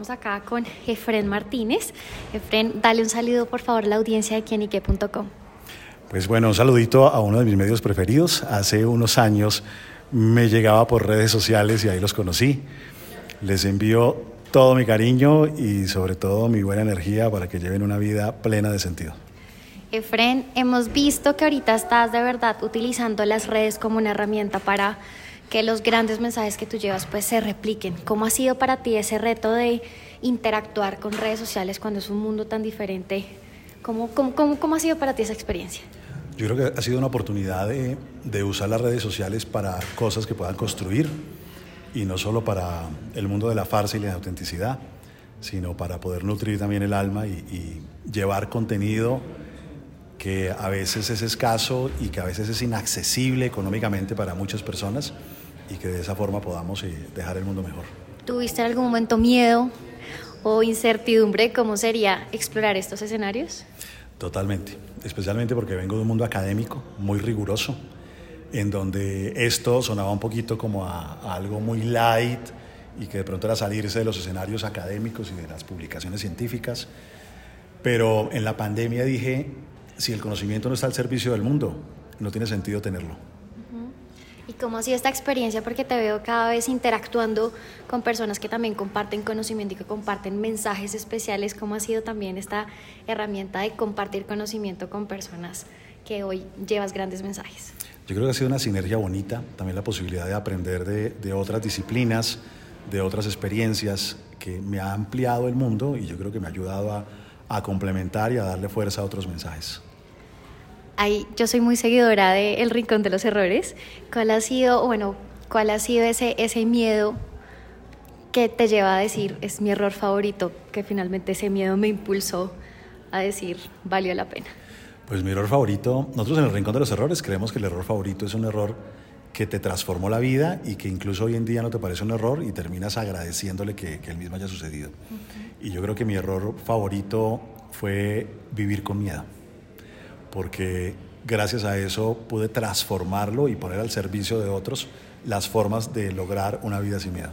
Estamos acá con Efren Martínez. Efren, dale un saludo por favor a la audiencia de quienique.com. Pues bueno, un saludito a uno de mis medios preferidos. Hace unos años me llegaba por redes sociales y ahí los conocí. Les envío todo mi cariño y sobre todo mi buena energía para que lleven una vida plena de sentido. Efren, hemos visto que ahorita estás de verdad utilizando las redes como una herramienta para que los grandes mensajes que tú llevas pues se repliquen. ¿Cómo ha sido para ti ese reto de interactuar con redes sociales cuando es un mundo tan diferente? ¿Cómo, cómo, cómo, ha sido para ti esa experiencia? Yo creo que ha sido una oportunidad de, de usar las redes sociales para cosas que puedan construir y no solo para el mundo de la farsa y la autenticidad, sino para poder nutrir también el alma y, y llevar contenido que a veces es escaso y que a veces es inaccesible económicamente para muchas personas y que de esa forma podamos eh, dejar el mundo mejor. ¿Tuviste en algún momento miedo o incertidumbre cómo sería explorar estos escenarios? Totalmente, especialmente porque vengo de un mundo académico muy riguroso, en donde esto sonaba un poquito como a, a algo muy light y que de pronto era salirse de los escenarios académicos y de las publicaciones científicas. Pero en la pandemia dije, si el conocimiento no está al servicio del mundo, no tiene sentido tenerlo. ¿Y cómo ha sido esta experiencia? Porque te veo cada vez interactuando con personas que también comparten conocimiento y que comparten mensajes especiales. ¿Cómo ha sido también esta herramienta de compartir conocimiento con personas que hoy llevas grandes mensajes? Yo creo que ha sido una sinergia bonita, también la posibilidad de aprender de, otras disciplinas, de otras experiencias, que me ha ampliado el mundo y yo creo que me ha ayudado a complementar y a darle fuerza a otros mensajes yo soy muy seguidora de El Rincón de los Errores. ¿Cuál ha sido, bueno, cuál ha sido ese, ese miedo que te lleva a decir, es mi error favorito, que finalmente ese miedo me impulsó a decir, valió la pena? Pues mi error favorito, nosotros en el Rincón de los Errores creemos que el error favorito es un error que te transformó la vida y que incluso hoy en día no te parece un error y terminas agradeciéndole que, que el mismo haya sucedido. Y yo creo que mi error favorito fue vivir con miedo porque gracias a eso pude transformarlo y poner al servicio de otros las formas de lograr una vida sin miedo.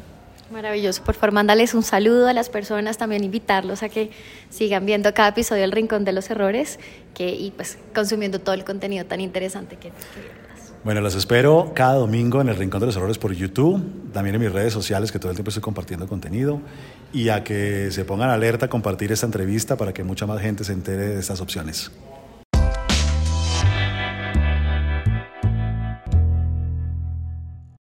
Maravilloso. Por favor, mándales un saludo a las personas, también invitarlos a que sigan viendo cada episodio del Rincón de los Errores que, y pues consumiendo todo el contenido tan interesante que, que bueno, los espero cada domingo en el Rincón de los Errores por YouTube, también en mis redes sociales que todo el tiempo estoy compartiendo contenido y a que se pongan alerta a compartir esta entrevista para que mucha más gente se entere de estas opciones.